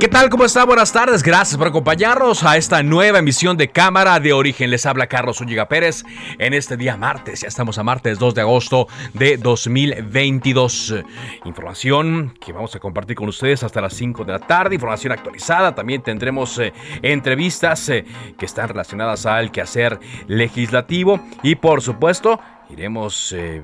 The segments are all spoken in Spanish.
¿Qué tal? ¿Cómo está? Buenas tardes. Gracias por acompañarnos a esta nueva emisión de Cámara de Origen. Les habla Carlos Zúñiga Pérez en este día martes. Ya estamos a martes 2 de agosto de 2022. Información que vamos a compartir con ustedes hasta las 5 de la tarde. Información actualizada. También tendremos eh, entrevistas eh, que están relacionadas al quehacer legislativo. Y por supuesto, iremos eh,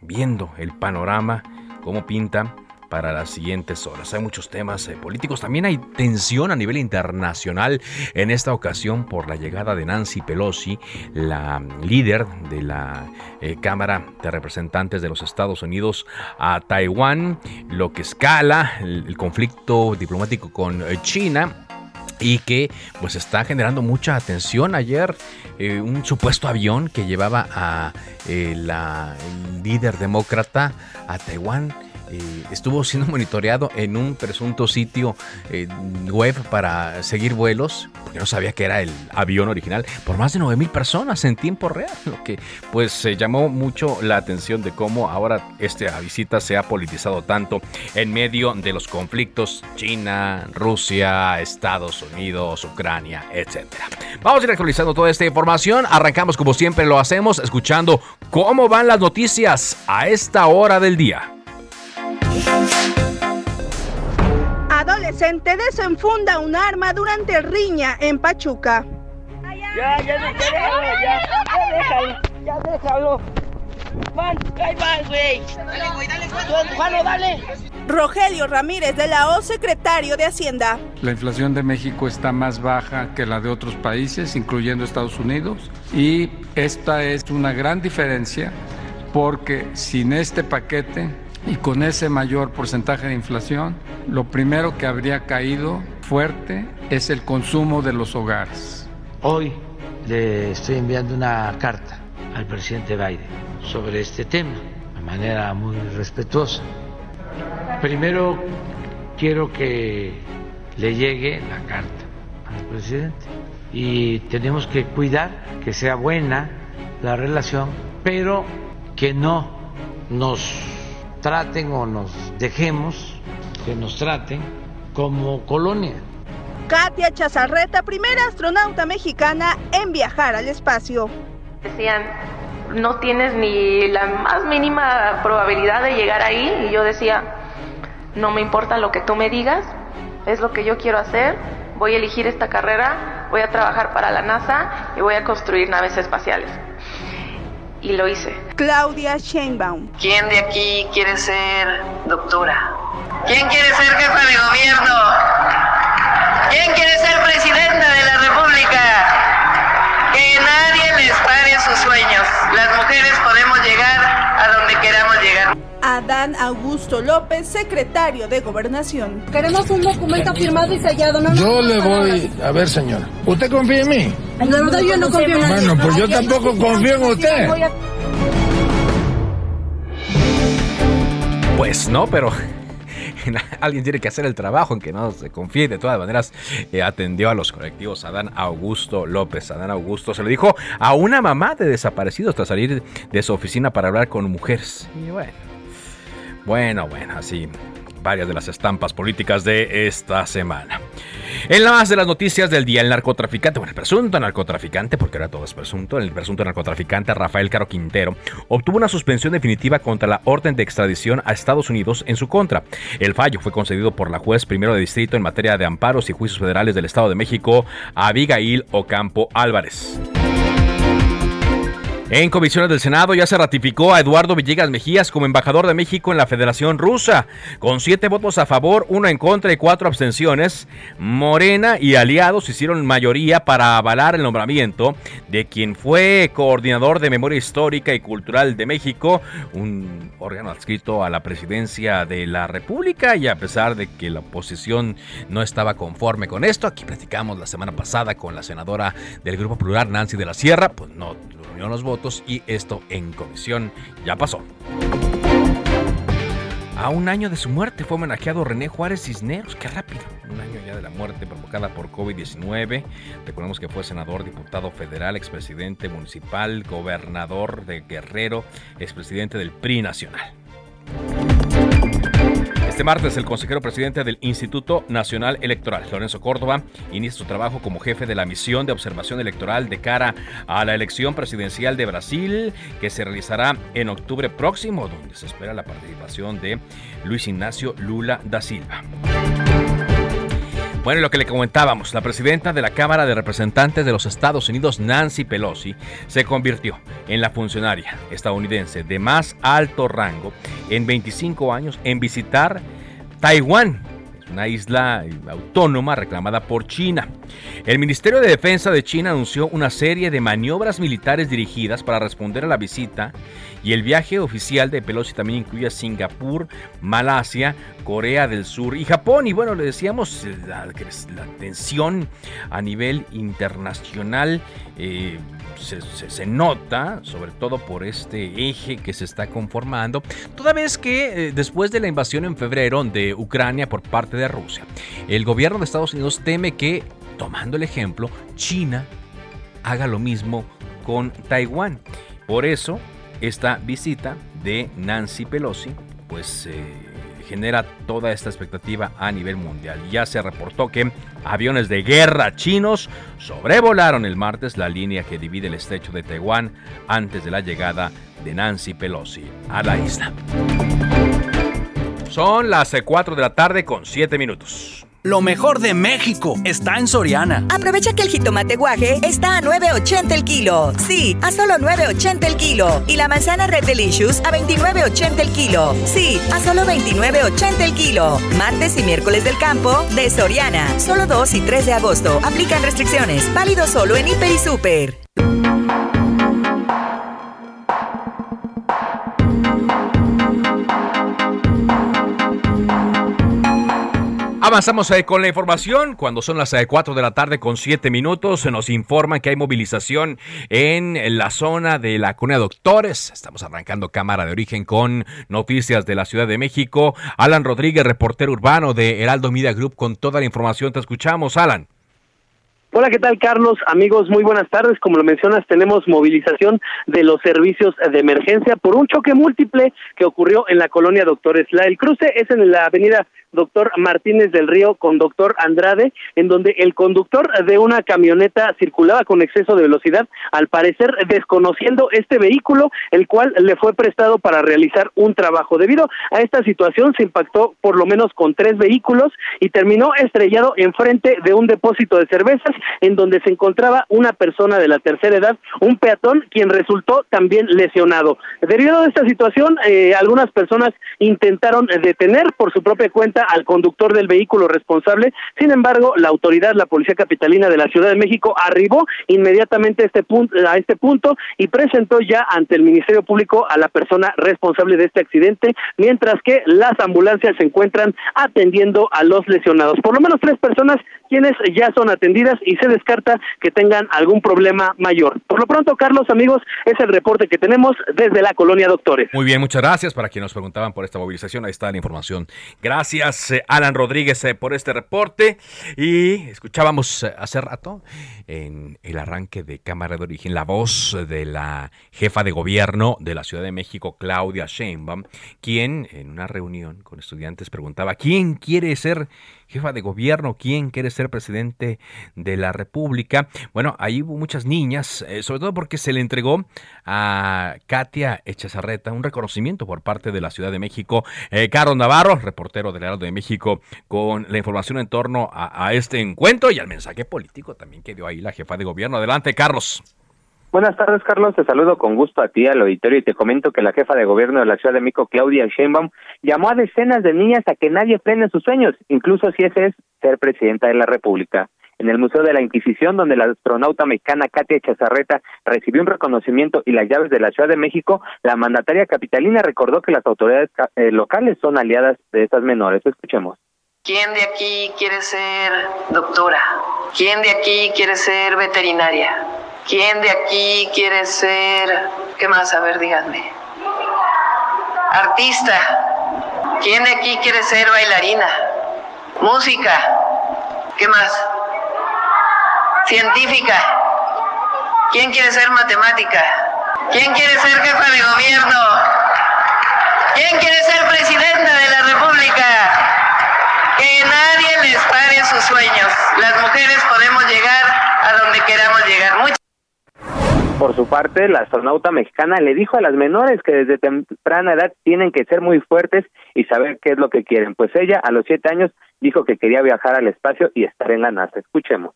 viendo el panorama, cómo pinta para las siguientes horas. Hay muchos temas eh, políticos, también hay tensión a nivel internacional en esta ocasión por la llegada de Nancy Pelosi, la líder de la eh, Cámara de Representantes de los Estados Unidos a Taiwán, lo que escala el, el conflicto diplomático con eh, China y que pues está generando mucha atención. Ayer un supuesto avión que llevaba a la líder demócrata a Taiwán eh, estuvo siendo monitoreado en un presunto sitio eh, web para seguir vuelos, porque no sabía que era el avión original, por más de 9 mil personas en tiempo real, lo que pues se llamó mucho la atención de cómo ahora esta visita se ha politizado tanto en medio de los conflictos China, Rusia, Estados Unidos, Ucrania, etc. Vamos a ir actualizando toda esta información, arrancamos como siempre lo hacemos, escuchando cómo van las noticias a esta hora del día. Adolescente desenfunda un arma durante riña en Pachuca. Ya, ya, ya, déjalo, ya, ya déjalo, ya déjalo. Ahí güey. Dale, güey, dale, Juan, dale. Rogelio Ramírez de la O, secretario de Hacienda. La inflación de México está más baja que la de otros países, incluyendo Estados Unidos, y esta es una gran diferencia porque sin este paquete y con ese mayor porcentaje de inflación, lo primero que habría caído fuerte es el consumo de los hogares. Hoy le estoy enviando una carta al presidente Biden sobre este tema de manera muy respetuosa. Primero quiero que le llegue la carta al presidente y tenemos que cuidar que sea buena la relación, pero que no nos traten o nos dejemos que nos traten como colonia. Katia Chazarreta, primera astronauta mexicana en viajar al espacio. Decían, no tienes ni la más mínima probabilidad de llegar ahí. Y yo decía, no me importa lo que tú me digas, es lo que yo quiero hacer. Voy a elegir esta carrera, voy a trabajar para la NASA y voy a construir naves espaciales. Y lo hice. Claudia Sheinbaum. ¿Quién de aquí quiere ser doctora? ¿Quién quiere ser jefa de gobierno? ¿Quién quiere ser presidenta de la República? Que nadie les pare sus sueños. Las mujeres podemos llegar a donde queramos llegar. Adán Augusto López, secretario de Gobernación. Queremos un documento firmado y sellado. No, yo le voy, a ver señora, ¿usted confía en mí? La verdad yo no confío en nadie. Bueno, pues yo tampoco confío en usted. Pues no, pero alguien tiene que hacer el trabajo en que no se confíe. De todas maneras, eh, atendió a los colectivos Adán Augusto López. Adán Augusto se lo dijo a una mamá de desaparecidos tras salir de su oficina para hablar con mujeres. Y bueno, bueno, bueno, así varias de las estampas políticas de esta semana. En la más de las noticias del día, el narcotraficante, bueno, el presunto narcotraficante, porque ahora todo es presunto, el presunto narcotraficante Rafael Caro Quintero obtuvo una suspensión definitiva contra la orden de extradición a Estados Unidos en su contra. El fallo fue concedido por la juez primero de distrito en materia de amparos y juicios federales del Estado de México, Abigail Ocampo Álvarez. En comisiones del Senado ya se ratificó a Eduardo Villegas Mejías como embajador de México en la Federación Rusa. Con siete votos a favor, uno en contra y cuatro abstenciones, Morena y aliados hicieron mayoría para avalar el nombramiento de quien fue coordinador de Memoria Histórica y Cultural de México, un órgano adscrito a la presidencia de la República y a pesar de que la oposición no estaba conforme con esto, aquí platicamos la semana pasada con la senadora del Grupo Plural, Nancy de la Sierra, pues no los votos y esto en comisión ya pasó. A un año de su muerte fue homenajeado René Juárez Cisneros. Qué rápido. Un año ya de la muerte provocada por COVID-19. Recordemos que fue senador, diputado federal, expresidente municipal, gobernador de Guerrero, expresidente del PRI nacional. Este martes, el consejero presidente del Instituto Nacional Electoral, Lorenzo Córdoba, inicia su trabajo como jefe de la misión de observación electoral de cara a la elección presidencial de Brasil, que se realizará en octubre próximo, donde se espera la participación de Luis Ignacio Lula da Silva. Bueno, lo que le comentábamos, la presidenta de la Cámara de Representantes de los Estados Unidos, Nancy Pelosi, se convirtió en la funcionaria estadounidense de más alto rango en 25 años en visitar Taiwán una isla autónoma reclamada por China. El Ministerio de Defensa de China anunció una serie de maniobras militares dirigidas para responder a la visita y el viaje oficial de Pelosi también incluye a Singapur, Malasia, Corea del Sur y Japón. Y bueno, le decíamos eh, la, tensión a nivel internacional. Eh, se, nota, sobre todo por este eje que se está conformando, toda vez que eh, después de la invasión en febrero de Ucrania por parte de Rusia, el gobierno de Estados Unidos teme que, tomando el ejemplo, China haga lo mismo con Taiwán. Por eso, esta visita de Nancy Pelosi, pues... Eh, genera toda esta expectativa a nivel mundial. Ya se reportó que aviones de guerra chinos sobrevolaron el martes la línea que divide el estrecho de Taiwán antes de la llegada de Nancy Pelosi a la isla. Son las 4 de la tarde con 7 minutos. Lo mejor de México está en Soriana. Aprovecha que el jitomate guaje está a 9.80 el kilo. Sí, a solo 9.80 el kilo. Y la manzana Red Delicious a 29.80 el kilo. Sí, a solo 29.80 el kilo. Martes y miércoles del campo de Soriana. Solo 2 y 3 de agosto. Aplican restricciones. Válido solo en Hiper y Super. Avanzamos eh, con la información. Cuando son las 4 eh, de la tarde con 7 minutos, se nos informa que hay movilización en la zona de la Cuna de Doctores. Estamos arrancando cámara de origen con noticias de la Ciudad de México. Alan Rodríguez, reportero urbano de Heraldo Media Group, con toda la información. Te escuchamos, Alan. Hola, ¿qué tal, Carlos? Amigos, muy buenas tardes. Como lo mencionas, tenemos movilización de los servicios de emergencia por un choque múltiple que ocurrió en la colonia Doctores. La, el cruce es en la avenida doctor Martínez del Río con doctor Andrade, en donde el conductor de una camioneta circulaba con exceso de velocidad, al parecer desconociendo este vehículo, el cual le fue prestado para realizar un trabajo. Debido a esta situación, se impactó por lo menos con tres vehículos y terminó estrellado enfrente de un depósito de cervezas, en donde se encontraba una persona de la tercera edad, un peatón, quien resultó también lesionado. Debido a esta situación, eh, algunas personas intentaron detener por su propia cuenta al conductor del vehículo responsable. Sin embargo, la autoridad, la Policía Capitalina de la Ciudad de México, arribó inmediatamente a este punto, a este punto y presentó ya ante el Ministerio Público a la persona responsable de este accidente, mientras que las ambulancias se encuentran atendiendo a los lesionados. Por lo menos tres personas quienes ya son atendidas y se descarta que tengan algún problema mayor. Por lo pronto, Carlos, amigos, es el reporte que tenemos desde la colonia Doctores. Muy bien, muchas gracias para quienes nos preguntaban por esta movilización. Ahí está la información. Gracias. Eh, Alan Rodríguez, eh, por este reporte. Y escuchábamos eh, hace rato en el arranque de Cámara de Origen la voz de la jefa de gobierno de la Ciudad de México, Claudia Sheinbaum, quien en una reunión con estudiantes preguntaba quién quiere ser jefa de gobierno, quién quiere ser presidente de la República. Bueno, ahí hubo muchas niñas, eh, sobre todo porque se le entregó a Katia Echazarreta un reconocimiento por parte de la Ciudad de México. Eh, Carlos Navarro, reportero del Heraldo de México, con la información en torno a, a este encuentro y al mensaje político también que dio ahí la jefa de gobierno. Adelante, Carlos. Buenas tardes, Carlos. Te saludo con gusto a ti, al auditorio, y te comento que la jefa de gobierno de la Ciudad de México, Claudia Sheinbaum, llamó a decenas de niñas a que nadie frene sus sueños, incluso si ese es ser presidenta de la República. En el Museo de la Inquisición, donde la astronauta mexicana Katia Chazarreta recibió un reconocimiento y las llaves de la Ciudad de México, la mandataria capitalina recordó que las autoridades eh, locales son aliadas de estas menores. Escuchemos. ¿Quién de aquí quiere ser doctora? ¿Quién de aquí quiere ser veterinaria? ¿Quién de aquí quiere ser... ¿Qué más? A ver, díganme. Artista. ¿Quién de aquí quiere ser bailarina? Música. ¿Qué más? Científica. ¿Quién quiere ser matemática? ¿Quién quiere ser jefa de gobierno? ¿Quién quiere ser presidenta de la República? Que nadie les pare sus sueños. Las mujeres podemos llegar a donde queramos llegar. Por su parte, la astronauta mexicana le dijo a las menores que desde temprana edad tienen que ser muy fuertes y saber qué es lo que quieren. Pues ella, a los siete años, dijo que quería viajar al espacio y estar en la NASA. Escuchemos.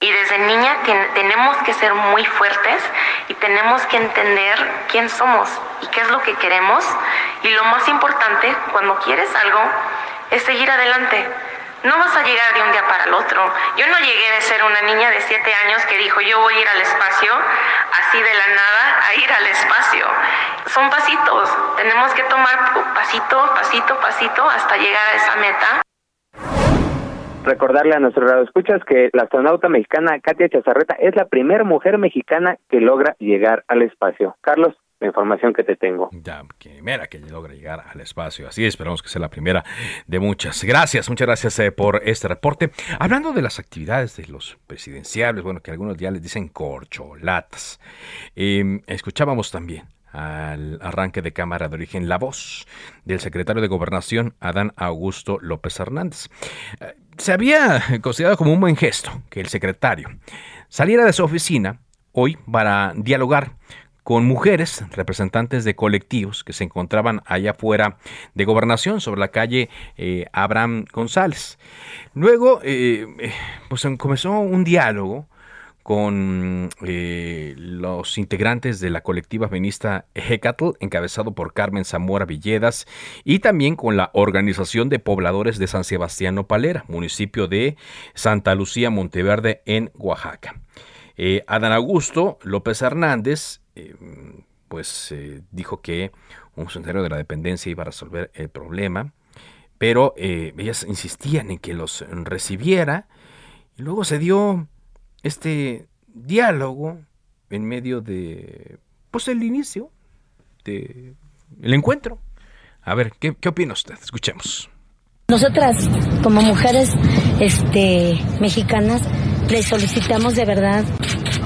Y desde niña tenemos que ser muy fuertes y tenemos que entender quién somos y qué es lo que queremos. Y lo más importante, cuando quieres algo, es seguir adelante no vas a llegar de un día para el otro. Yo no llegué de ser una niña de siete años que dijo yo voy a ir al espacio, así de la nada, a ir al espacio. Son pasitos. Tenemos que tomar pasito, pasito, pasito hasta llegar a esa meta. Recordarle a nuestros radioescuchas que la astronauta mexicana Katia Chazarreta es la primera mujer mexicana que logra llegar al espacio. Carlos, la información que te tengo. Ya, primera que logra llegar al espacio. Así esperamos que sea la primera de muchas. Gracias, muchas gracias eh, por este reporte. Hablando de las actividades de los presidenciables, bueno, que algunos ya les dicen corcholatas. Em, escuchábamos también al arranque de Cámara de Origen la voz del secretario de Gobernación, Adán Augusto López Hernández. Eh, se había considerado como un buen gesto que el secretario saliera de su oficina hoy para dialogar con mujeres, representantes de colectivos que se encontraban allá afuera de gobernación, sobre la calle eh, Abraham González. Luego, eh, eh, pues comenzó un diálogo con los integrantes de la colectiva feminista Hecatl, encabezado por Carmen Zamora Villedas, y también con la Organización de Pobladores de San Sebastián Palera, municipio de Santa Lucía Monteverde, en Oaxaca. Adán Augusto López Hernández eh, pues eh, dijo que un funcionario de la dependencia iba a resolver el problema, pero eh, ellas insistían en que los recibiera y luego se dio este diálogo en medio de pues el inicio del el encuentro. A ver, ¿qué, ¿qué opina usted? Escuchemos. Nosotras, como mujeres este, mexicanas, le solicitamos de verdad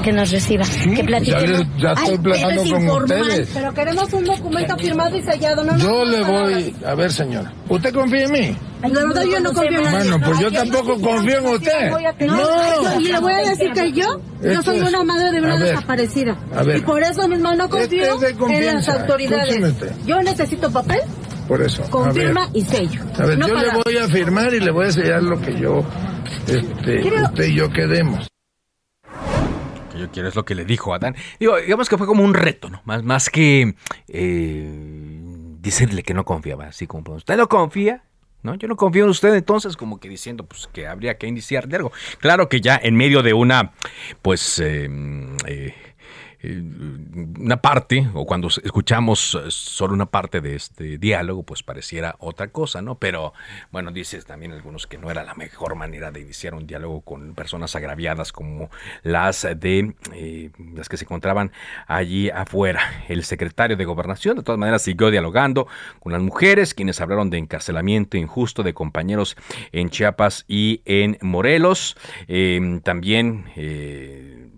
que nos reciba, que platiquemos. Ya, estoy platicando con ustedes. Pero queremos un documento firmado y sellado. No, yo le voy, a ver señora, ¿usted confía en mí? No, yo no confío en nadie. Bueno, pues yo tampoco confío en usted. No, y le voy a decir que yo, yo soy una madre de una desaparecida. Y por eso mismo no confío en las autoridades. Yo necesito papel por eso. Confirma y sello. A ver, yo le voy a firmar y le voy a sellar lo que yo, este, usted y yo quedemos yo quiero, es lo que le dijo Adán. Digo, digamos que fue como un reto, ¿no? Más, más que eh, decirle que no confiaba, así como pues, usted no confía. ¿No? Yo no confío en usted, entonces, como que diciendo pues, que habría que iniciar de algo. Claro que ya en medio de una, pues, eh, eh, una parte, o cuando escuchamos eh, solo una parte de este diálogo, pues pareciera otra cosa, ¿no? Pero bueno, dices también algunos que no era la mejor manera de iniciar un diálogo con personas agraviadas como las de eh, las que se encontraban allí afuera. El secretario de Gobernación, de todas maneras, siguió dialogando con las mujeres, quienes hablaron de encarcelamiento injusto de compañeros en Chiapas y en Morelos. también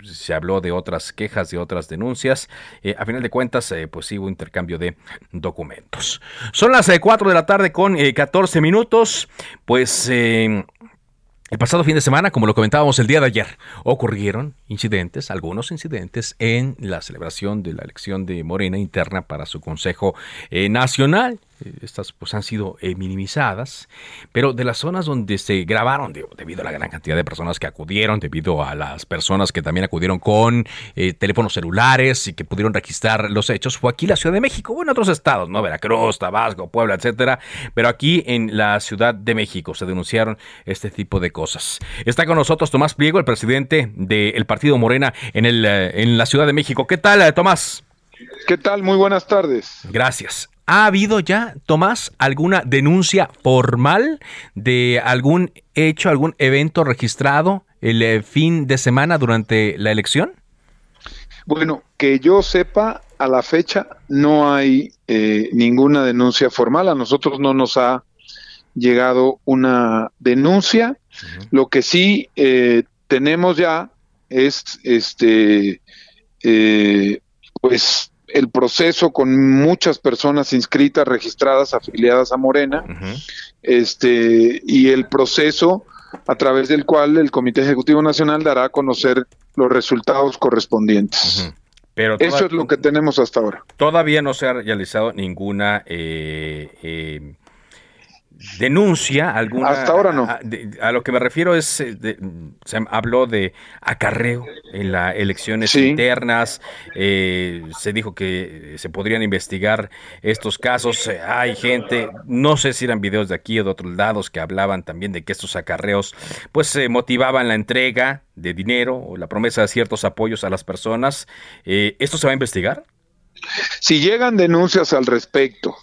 se habló de otras quejas, de otras denuncias. Eh, a final de cuentas, eh, pues sí hubo intercambio de documentos. Son las 4 eh, de la tarde con 14 minutos. Pues El pasado fin de semana, como lo comentábamos el día de ayer, ocurrieron incidentes, algunos incidentes en la celebración de la elección de Morena interna para su Consejo Nacional. Eh, estas pues han sido eh, minimizadas, pero de las zonas donde se grabaron, debido a la gran cantidad de personas que acudieron, debido a las personas que también acudieron con teléfonos celulares y que pudieron registrar los hechos, fue aquí la Ciudad de México, o en otros estados, ¿no? Veracruz, Tabasco, Puebla, etcétera, pero aquí en la Ciudad de México se denunciaron este tipo de cosas. Está con nosotros Tomás Pliego, el presidente del Partido Morena en, el, eh, en la Ciudad de México. ¿Qué tal, eh, Tomás? ¿Qué tal? Muy buenas tardes. Gracias. ¿Ha habido ya, Tomás, alguna denuncia formal de algún hecho, algún evento registrado el eh, fin de semana durante la elección? Bueno, que yo sepa, a la fecha no hay ninguna denuncia formal. A nosotros no nos ha llegado una denuncia. Lo que sí eh, tenemos ya es este eh, pues el proceso con muchas personas inscritas, registradas, afiliadas a Morena, este, y el proceso a través del cual el Comité Ejecutivo Nacional dará a conocer los resultados correspondientes. Pero Eso es lo que tenemos hasta ahora. Todavía no se ha realizado ninguna eh, denuncia alguna. Hasta ahora no. A, lo que me refiero es, eh, se habló de acarreo en las elecciones internas, eh, se dijo que se podrían investigar estos casos. Hay gente, no sé si eran videos de aquí o de otros lados, que hablaban también de que estos acarreos pues motivaban la entrega de dinero o la promesa de ciertos apoyos a las personas. Eh, ¿Esto se va a investigar? Si llegan denuncias al respecto,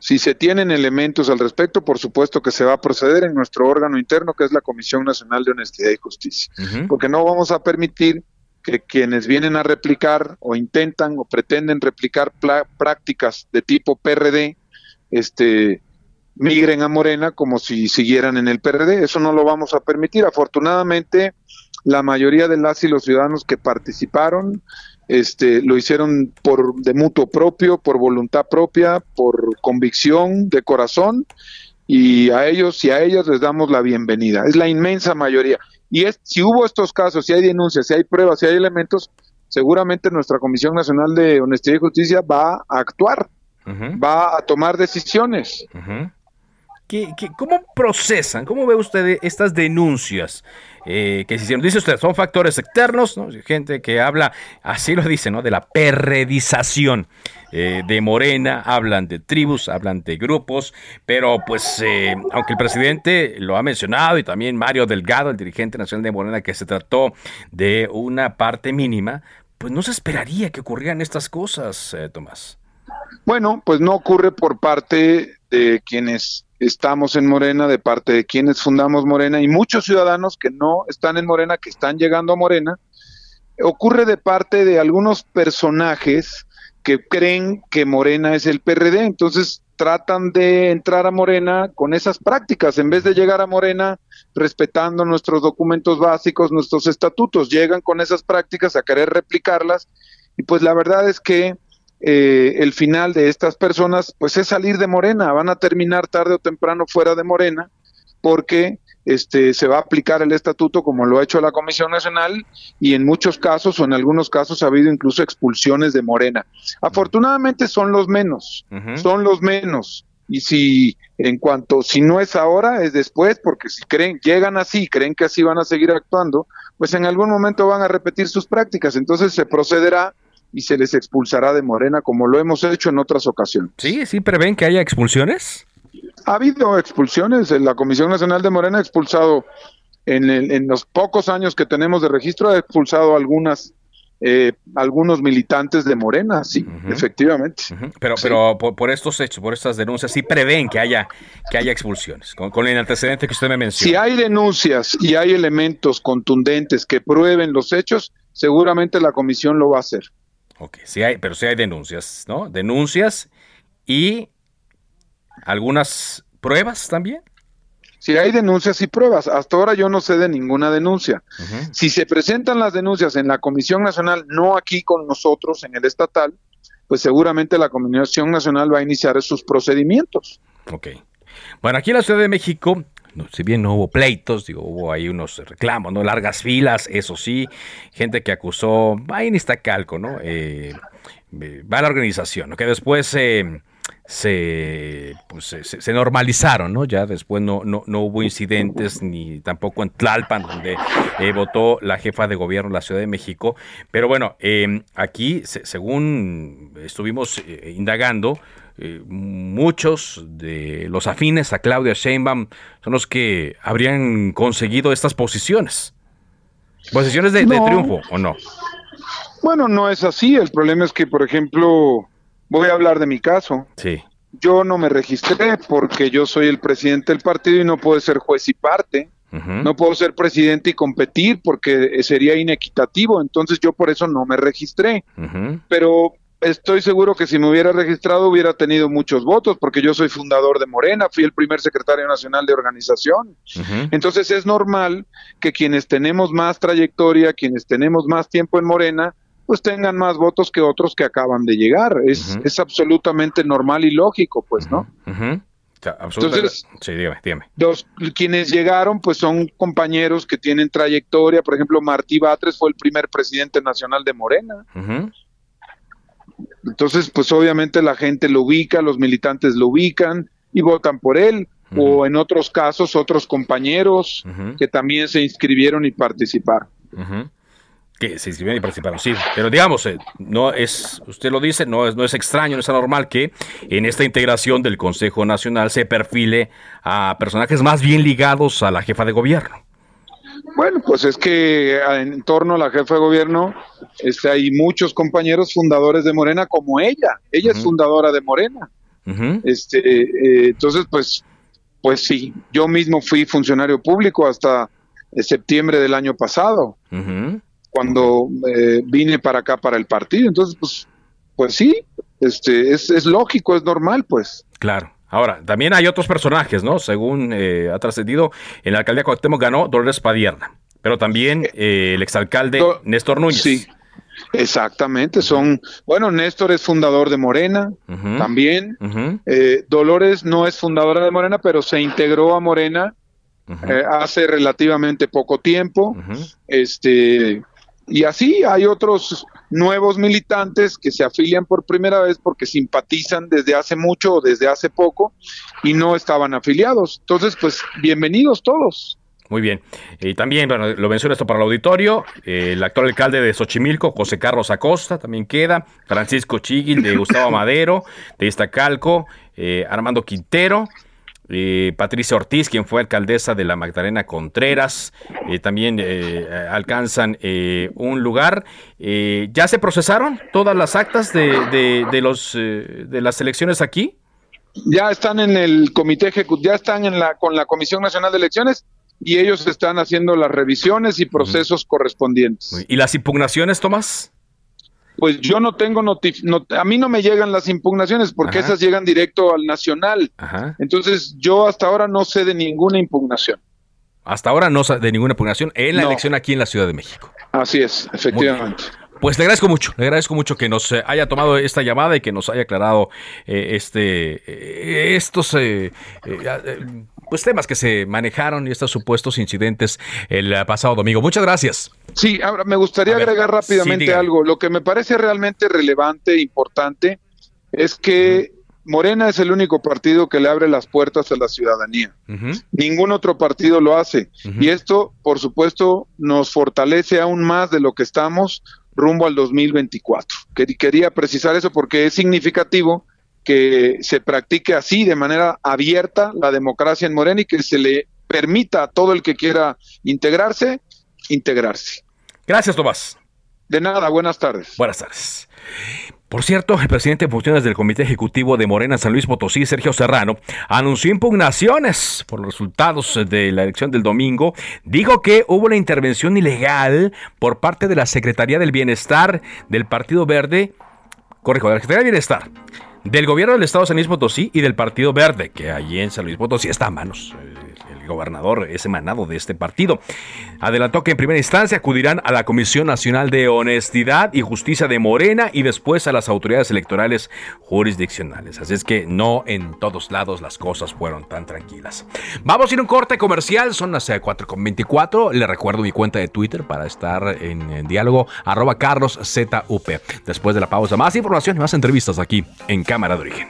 si se tienen elementos al respecto, por supuesto que se va a proceder en nuestro órgano interno, que es la Comisión Nacional de Honestidad y Justicia, porque no vamos a permitir que quienes vienen a replicar o intentan o pretenden replicar prácticas de tipo PRD, este, migren a Morena como si siguieran en el PRD. Eso no lo vamos a permitir. Afortunadamente, la mayoría de las y los ciudadanos que participaron este, lo hicieron por de mutuo propio, por voluntad propia, por convicción de corazón y a ellos y a ellas les damos la bienvenida. Es la inmensa mayoría. Y es, si hubo estos casos, si hay denuncias, si hay pruebas, si hay elementos, seguramente nuestra Comisión Nacional de Honestidad y Justicia va a actuar, va a tomar decisiones. Cómo procesan? ¿Cómo ve usted estas denuncias eh, que se hicieron? Dice usted, son factores externos, gente que habla, así lo dice, ¿no? de la perredización eh, de Morena, hablan de tribus, hablan de grupos, pero pues eh, aunque el presidente lo ha mencionado y también Mario Delgado, el dirigente nacional de Morena, que se trató de una parte mínima, pues no se esperaría que ocurrieran estas cosas, Tomás. Bueno, pues no ocurre por parte de quienes estamos en Morena, de parte de quienes fundamos Morena y muchos ciudadanos que no están en Morena, que están llegando a Morena, ocurre de parte de algunos personajes que creen que Morena es el PRD, entonces tratan de entrar a Morena con esas prácticas, en vez de llegar a Morena respetando nuestros documentos básicos, nuestros estatutos, llegan con esas prácticas a querer replicarlas. Y pues la verdad es que eh, el final de estas personas, pues es salir de Morena, van a terminar tarde o temprano fuera de Morena, porque este, se va a aplicar el estatuto como lo ha hecho la Comisión Nacional y en muchos casos o en algunos casos ha habido incluso expulsiones de Morena. Afortunadamente son los menos, son los menos. Y si en cuanto, si no es ahora, es después, porque si creen, llegan así, creen que así van a seguir actuando, pues en algún momento van a repetir sus prácticas. Entonces se procederá y se les expulsará de Morena como lo hemos hecho en otras ocasiones. Sí, sí prevén que haya expulsiones. Ha habido expulsiones. La Comisión Nacional de Morena ha expulsado en, en los pocos años que tenemos de registro ha expulsado algunas eh, algunos militantes de Morena, sí, efectivamente. Pero, pero por, estos hechos, por estas denuncias, sí prevén que haya, que haya expulsiones, con, el antecedente que usted me menciona. Si hay denuncias y hay elementos contundentes que prueben los hechos, seguramente la comisión lo va a hacer. Ok, sí hay, pero sí hay denuncias, ¿no? Denuncias y algunas pruebas también. Si hay denuncias y pruebas, hasta ahora yo no sé de ninguna denuncia. Si se presentan las denuncias en la Comisión Nacional, no aquí con nosotros en el estatal, pues seguramente la Comisión Nacional va a iniciar sus procedimientos. Ok. Bueno, aquí en la Ciudad de México si bien no hubo pleitos, digo, hubo ahí unos reclamos, ¿no? Largas filas, eso sí, gente que acusó, ahí ni está calco, ¿no? Eh, va a la organización. Que después eh, se, pues, se, normalizaron, ¿no? Ya después no, no, no, hubo incidentes ni tampoco en Tlalpan, donde eh, votó la jefa de gobierno de la Ciudad de México. Pero bueno, em, aquí, según estuvimos eh, indagando, eh, muchos de los afines a Claudia Sheinbaum son los que habrían conseguido estas posiciones. ¿Posiciones de, de triunfo o no? Bueno, no es así. El problema es que, por ejemplo, Voy a hablar de mi caso. Sí. Yo no me registré porque yo soy el presidente del partido y no puedo ser juez y parte. No puedo ser presidente y competir porque sería inequitativo. Entonces yo por eso no me registré. Pero estoy seguro que si me hubiera registrado hubiera tenido muchos votos porque yo soy fundador de Morena, fui el primer secretario nacional de organización. Entonces es normal que quienes tenemos más trayectoria, quienes tenemos más tiempo en Morena, pues tengan más votos que otros que acaban de llegar. Es, es absolutamente normal y lógico, pues, ¿no? Entonces, sí, dígame, dígame. Los, quienes llegaron, pues son compañeros que tienen trayectoria. Por ejemplo, Martí Batres fue el primer presidente nacional de Morena. Entonces, pues obviamente la gente lo ubica, los militantes lo ubican y votan por él. O en otros casos, otros compañeros que también se inscribieron y participaron que se inscribieron y participaron, sí. Pero digamos, eh, no es, usted lo dice, no es, no es extraño, no es anormal que en esta integración del Consejo Nacional se perfile a personajes más bien ligados a la jefa de gobierno. Bueno, pues es que en torno a la jefa de gobierno este, hay muchos compañeros fundadores de Morena como ella. Ella es fundadora de Morena. este, eh, entonces, pues, pues sí, yo mismo fui funcionario público hasta eh, septiembre del año pasado cuando eh, vine para acá para el partido. Entonces, pues, pues sí, este, es, es lógico, es normal, pues. Claro. Ahora, también hay otros personajes, ¿no? Según eh, ha trascendido, en la alcaldía Cuauhtémoc ganó Dolores Padierna, pero también eh, el exalcalde Néstor Núñez. Sí, exactamente. Son, bueno, Néstor es fundador de Morena, también. Dolores no es fundadora de Morena, pero se integró a Morena hace relativamente poco tiempo. Este, y así hay otros nuevos militantes que se afilian por primera vez porque simpatizan desde hace mucho o desde hace poco y no estaban afiliados. Entonces, pues bienvenidos todos. Muy bien. Y también, bueno, lo menciono esto para el auditorio, el actual alcalde de Xochimilco, José Carlos Acosta, también queda, Francisco Chiguil de Gustavo Madero, de Iztacalco, eh, Armando Quintero, eh, Patricia Ortiz, quien fue alcaldesa de la Magdalena Contreras, eh, también eh, alcanzan un lugar. ¿Ya se procesaron todas las actas de, de, los, de las elecciones aquí? Ya están en el comité ejecutivo, ya están en la, con la Comisión Nacional de Elecciones y ellos están haciendo las revisiones y procesos correspondientes. ¿Y las impugnaciones, Tomás? Pues yo no tengo notif a mí no me llegan las impugnaciones porque esas llegan directo al nacional. Entonces yo hasta ahora no sé de ninguna impugnación. Hasta ahora no sé de ninguna impugnación en la elección aquí en la Ciudad de México. Así es, efectivamente. Pues le agradezco mucho, le agradezco mucho que nos eh, haya tomado esta llamada y que nos haya aclarado eh, este eh, estos pues temas que se manejaron y estos supuestos incidentes el pasado domingo. Muchas gracias. Sí, ahora me gustaría agregar rápidamente algo. Lo que me parece realmente relevante e importante es que Morena es el único partido que le abre las puertas a la ciudadanía. Ningún otro partido lo hace. Y esto, por supuesto, nos fortalece aún más de lo que estamos rumbo al 2024. Quería precisar eso porque es significativo que se practique así, de manera abierta, la democracia en Morena y que se le permita a todo el que quiera integrarse, integrarse. Gracias, Tomás. De nada, buenas tardes. Buenas tardes. Por cierto, el presidente en funciones del Comité Ejecutivo de Morena San Luis Potosí, Sergio Serrano, anunció impugnaciones por los resultados de la elección del domingo. Dijo que hubo una intervención ilegal por parte de la Secretaría del Bienestar del Partido Verde, corrijo, de la Secretaría del Bienestar, del gobierno del Estado de San Luis Potosí y del Partido Verde, que allí en San Luis Potosí está a manos, gobernador es emanado de este partido. Adelantó que en primera instancia acudirán a la Comisión Nacional de Honestidad y Justicia de Morena y después a las autoridades electorales jurisdiccionales. Así es que no en todos lados las cosas fueron tan tranquilas. Vamos a ir a un corte comercial, son las 4.24. Le recuerdo mi cuenta de Twitter para estar en, diálogo, arroba carloszup. Después de la pausa, más información y más entrevistas aquí en Cámara de Origen.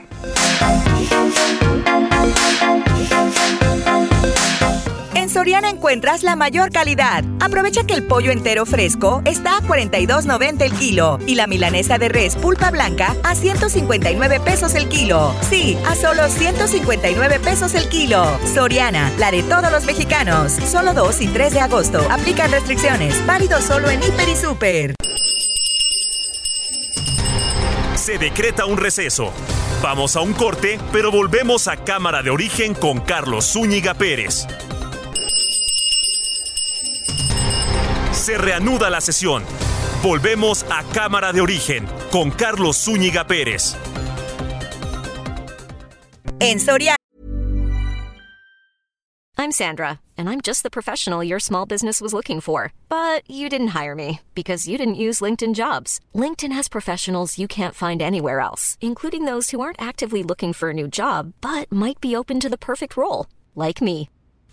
Soriana encuentras la mayor calidad. Aprovecha que el pollo entero fresco está a 42.90 el kilo y la milanesa de res pulpa blanca a 159 pesos el kilo. Sí, a solo 159 pesos el kilo. Soriana, la de todos los mexicanos. Solo 2 y 3 de agosto. Aplican restricciones. Válido solo en Hiper y Super. Se decreta un receso. Vamos a un corte, pero volvemos a Cámara de Origen con Carlos Zúñiga Pérez. Se reanuda la sesión. Volvemos a Cámara de Origen con Carlos Zúñiga Pérez. En Soria. I'm Sandra, and I'm just the professional your small business was looking for. But you didn't hire me because you didn't use LinkedIn jobs. LinkedIn has professionals you can't find anywhere else, including those who aren't actively looking for a new job but might be open to the perfect role, like me.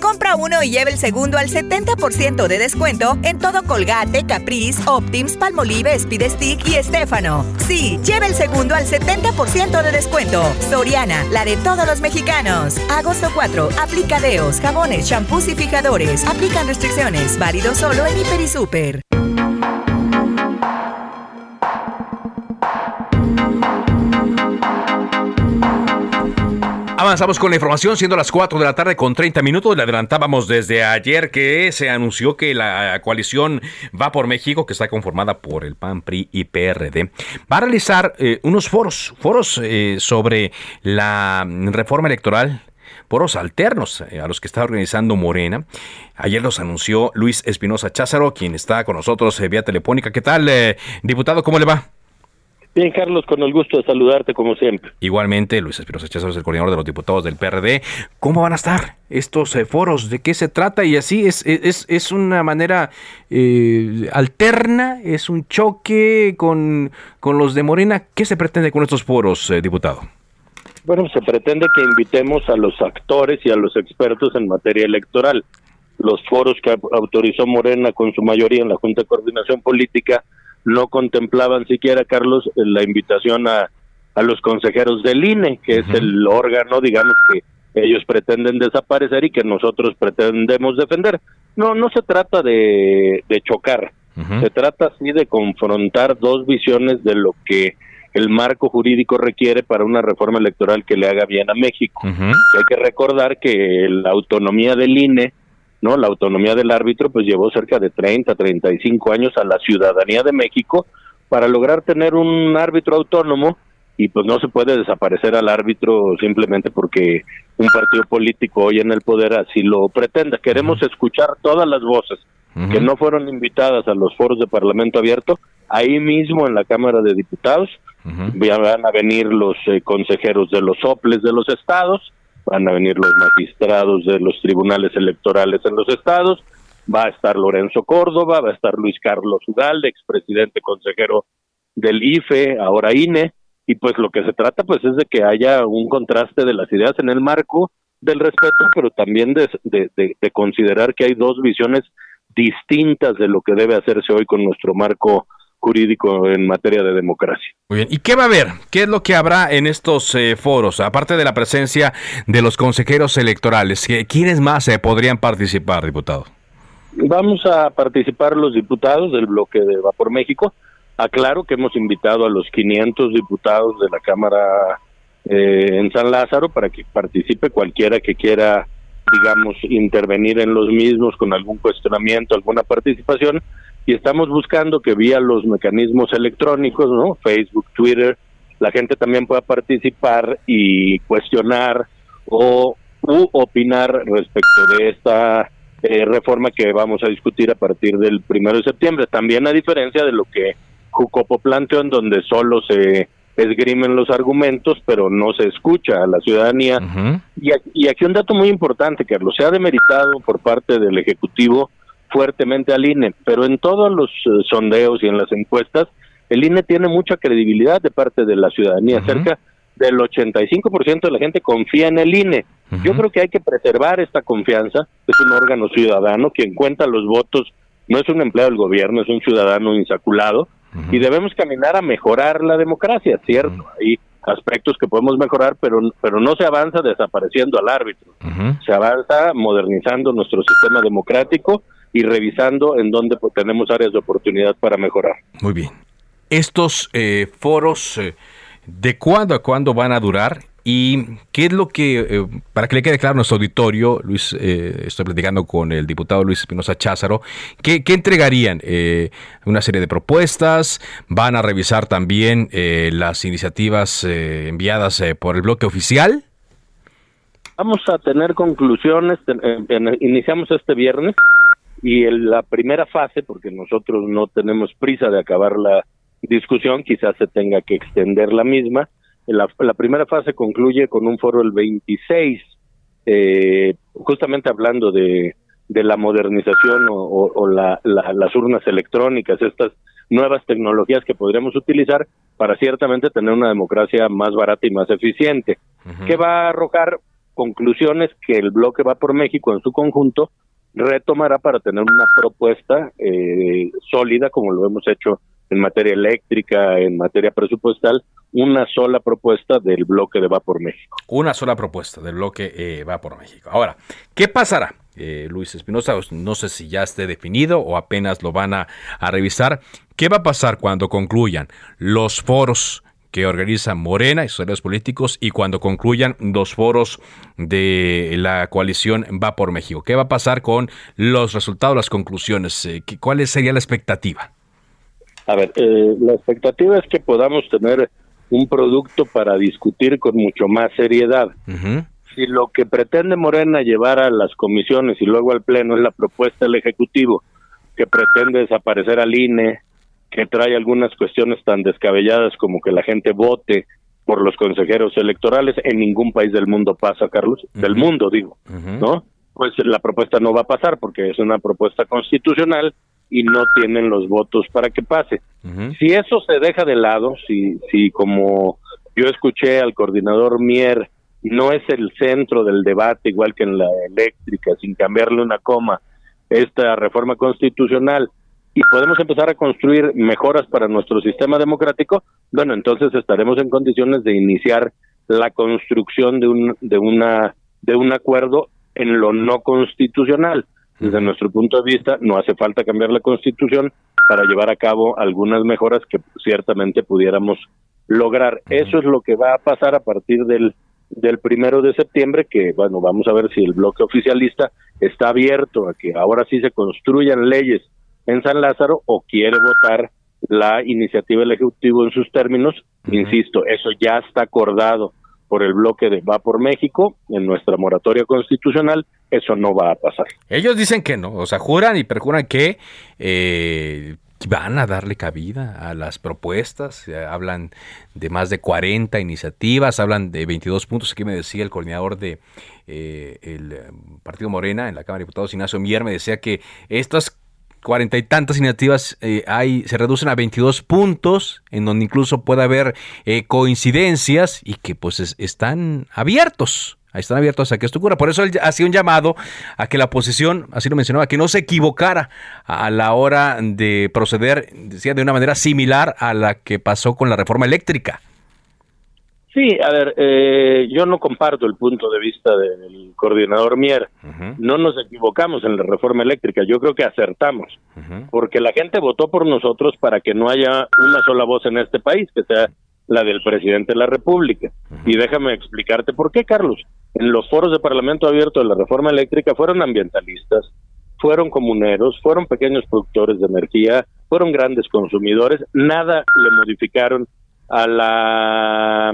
Compra uno y lleve el segundo al 70% de descuento en todo Colgate, Caprice, Optims, Palmolive, Speed Stick y Estefano. Sí, lleve el segundo al 70% de descuento. Soriana, la de todos los mexicanos. Agosto 4, aplica deos, jabones, champús y fijadores. Aplican restricciones. Válido solo en Hiper y Super. Avanzamos con la información, siendo las 4 de la tarde con 30 minutos. Le adelantábamos desde ayer que se anunció que la coalición Va por México, que está conformada por el PAN, PRI y PRD, va a realizar eh, unos foros, foros eh, sobre la reforma electoral foros alternos eh, a los que está organizando Morena. Ayer los anunció Luis Espinosa Cházaro, quien está con nosotros vía telefónica. ¿Qué tal, diputado? ¿Cómo le va? Bien, Carlos, con el gusto de saludarte como siempre. Igualmente, Luis Espinosa Cházaro es el coordinador de los diputados del PRD. ¿Cómo van a estar estos eh, foros? ¿De qué se trata? Y así es, es, es una manera eh, alterna, es un choque con, con los de Morena. ¿Qué se pretende con estos foros, eh, diputado? Bueno, se pretende que invitemos a los actores y a los expertos en materia electoral. Los foros que autorizó Morena con su mayoría en la Junta de Coordinación Política no contemplaban siquiera, Carlos, la invitación a, a los consejeros del INE, que es el órgano, digamos, que ellos pretenden desaparecer y que nosotros pretendemos defender. No, no se trata de, de chocar, se trata sí de confrontar dos visiones de lo que el marco jurídico requiere para una reforma electoral que le haga bien a México. Hay que recordar que la autonomía del INE ¿no? La autonomía del árbitro pues llevó cerca de 30, 35 años a la ciudadanía de México para lograr tener un árbitro autónomo y pues no se puede desaparecer al árbitro simplemente porque un partido político hoy en el poder así lo pretenda. Queremos escuchar todas las voces que no fueron invitadas a los foros de Parlamento abierto, ahí mismo en la Cámara de Diputados, van a venir los eh, consejeros de los soples de los estados, van a venir los magistrados de los tribunales electorales en los estados, va a estar Lorenzo Córdoba, va a estar Luis Carlos Ugalde, expresidente consejero del IFE, ahora INE, y pues lo que se trata pues es de que haya un contraste de las ideas en el marco del respeto, pero también de, de considerar que hay dos visiones distintas de lo que debe hacerse hoy con nuestro marco jurídico en materia de democracia. Muy bien. ¿Y qué va a haber? ¿Qué es lo que habrá en estos eh, foros? Aparte de la presencia de los consejeros electorales, ¿quiénes más eh, podrían participar, diputado? Vamos a participar los diputados del bloque de Va por México. Aclaro que hemos invitado a los 500 diputados de la Cámara eh, en San Lázaro para que participe cualquiera que quiera, digamos, intervenir en los mismos con algún cuestionamiento, alguna participación y estamos buscando que vía los mecanismos electrónicos, ¿no? Facebook, Twitter, la gente también pueda participar y cuestionar o u opinar respecto de esta eh, reforma que vamos a discutir a partir del primero de septiembre. También a diferencia de lo que Jucopo planteó, en donde solo se esgrimen los argumentos, pero no se escucha a la ciudadanía. y, y, aquí un dato muy importante, Carlos, se ha demeritado por parte del Ejecutivo fuertemente al INE, pero en todos los eh, sondeos y en las encuestas, el INE tiene mucha credibilidad de parte de la ciudadanía, cerca del 85% de la gente confía en el INE. Yo creo que hay que preservar esta confianza, es un órgano ciudadano, quien cuenta los votos. No es un empleado del gobierno, es un ciudadano insaculado, y debemos caminar a mejorar la democracia, ¿cierto? Hay aspectos que podemos mejorar, pero, pero no se avanza desapareciendo al árbitro, se avanza modernizando nuestro sistema democrático y revisando en dónde tenemos áreas de oportunidad para mejorar. Muy bien. Estos eh, foros, eh, ¿de cuándo a cuándo van a durar? ¿Y qué es lo que, eh, para que le quede claro a nuestro auditorio, Luis, eh, estoy platicando con el diputado Luis Espinosa Cházaro, ¿qué, entregarían? Eh, ¿Una serie de propuestas? ¿Van a revisar también las iniciativas enviadas por el bloque oficial? Vamos a tener conclusiones, iniciamos este viernes y en la primera fase, porque nosotros no tenemos prisa de acabar la discusión, quizás se tenga que extender la misma, la, primera fase concluye con un foro el 26, eh, justamente hablando de, de la modernización o, las urnas electrónicas, estas nuevas tecnologías que podríamos utilizar para ciertamente tener una democracia más barata y más eficiente, que va a arrojar conclusiones que el bloque va por México en su conjunto retomará para tener una propuesta eh, sólida como lo hemos hecho en materia eléctrica, en materia presupuestal, una sola propuesta del bloque de Va por México. Una sola propuesta del bloque eh, Va por México. Ahora, ¿qué pasará? Eh, Luis Espinosa, no sé si ya esté definido o apenas lo van a, revisar. ¿Qué va a pasar cuando concluyan los foros que organiza Morena y sus aliados políticos y cuando concluyan los foros de la coalición Va por México? ¿Qué va a pasar con los resultados, las conclusiones? Eh, ¿Cuál sería la expectativa? A ver, eh, la expectativa es que podamos tener un producto para discutir con mucho más seriedad. Si lo que pretende Morena llevar a las comisiones y luego al Pleno es la propuesta del Ejecutivo, que pretende desaparecer al INE, que trae algunas cuestiones tan descabelladas como que la gente vote por los consejeros electorales, en ningún país del mundo pasa, Carlos, del mundo digo, ¿no? Pues la propuesta no va a pasar porque es una propuesta constitucional y no tienen los votos para que pase. Si eso se deja de lado, si, si como yo escuché al coordinador Mier, no es el centro del debate, igual que en la eléctrica, sin cambiarle una coma, esta reforma constitucional, y podemos empezar a construir mejoras para nuestro sistema democrático, bueno, entonces estaremos en condiciones de iniciar la construcción de un, de una, de un acuerdo en lo no constitucional. Desde nuestro punto de vista, no hace falta cambiar la Constitución para llevar a cabo algunas mejoras que ciertamente pudiéramos lograr. Eso es lo que va a pasar a partir del, del primero de septiembre, que bueno, vamos a ver si el bloque oficialista está abierto a que ahora sí se construyan leyes en San Lázaro o quiere votar la iniciativa del Ejecutivo en sus términos. Insisto, eso ya está acordado por el bloque de Va por México en nuestra moratoria constitucional, eso no va a pasar. Ellos dicen que no, o sea, juran y perjuran que eh, van a darle cabida a las propuestas, eh, hablan de más de 40 iniciativas, hablan de 22 puntos, aquí me decía el coordinador de eh, el Partido Morena en la Cámara de Diputados, Ignacio Mier, me decía que estas cuarenta y tantas iniciativas eh, hay, se reducen a 22 puntos, en donde incluso puede haber eh, coincidencias y que pues están abiertos. Están abiertos a que esto ocurra. Por eso él hacía un llamado a que la oposición, así lo mencionaba, que no se equivocara a la hora de proceder, decía, de una manera similar a la que pasó con la reforma eléctrica. Sí, a ver, eh, yo no comparto el punto de vista del coordinador Mier. No nos equivocamos en la reforma eléctrica, yo creo que acertamos, porque la gente votó por nosotros para que no haya una sola voz en este país, que sea la del presidente de la República. Y déjame explicarte por qué, Carlos. En los foros de Parlamento Abierto de la reforma eléctrica fueron ambientalistas, fueron comuneros, fueron pequeños productores de energía, fueron grandes consumidores, nada le modificaron a la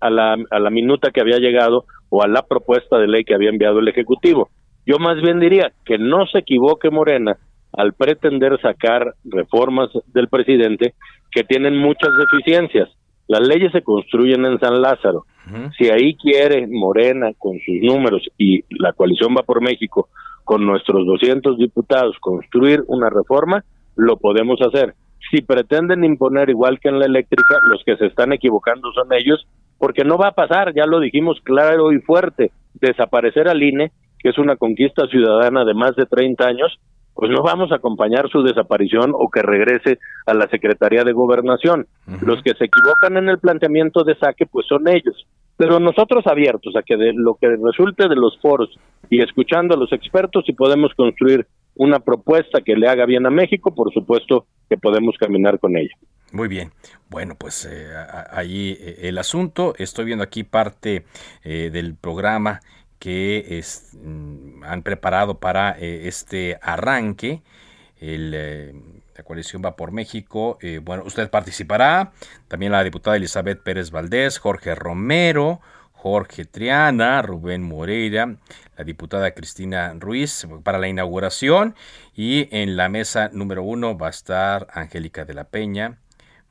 a la, a la minuta que había llegado o a la propuesta de ley que había enviado el Ejecutivo. Yo más bien diría que no se equivoque Morena al pretender sacar reformas del presidente que tienen muchas deficiencias. Las leyes se construyen en San Lázaro. Si ahí quiere Morena con sus números y la coalición va por México con nuestros 200 diputados construir una reforma, lo podemos hacer. Si pretenden imponer igual que en la eléctrica, los que se están equivocando son ellos, porque no va a pasar, ya lo dijimos claro y fuerte, desaparecer al INE, que es una conquista ciudadana de más de 30 años, pues no vamos a acompañar su desaparición o que regrese a la Secretaría de Gobernación. Los que se equivocan en el planteamiento de saque, pues son ellos. Pero nosotros abiertos a que de lo que resulte de los foros y escuchando a los expertos, si podemos construir una propuesta que le haga bien a México, por supuesto que podemos caminar con ella. Muy bien. Bueno, pues eh, ahí eh, el asunto. Estoy viendo aquí parte eh, del programa que mm, han preparado para eh, este arranque. La coalición va por México. Bueno, usted participará. También la diputada Elizabeth Pérez Valdés, Jorge Romero, Jorge Triana, Rubén Moreira, la diputada Cristina Ruiz para la inauguración. Y en la mesa número uno va a estar Angélica de la Peña,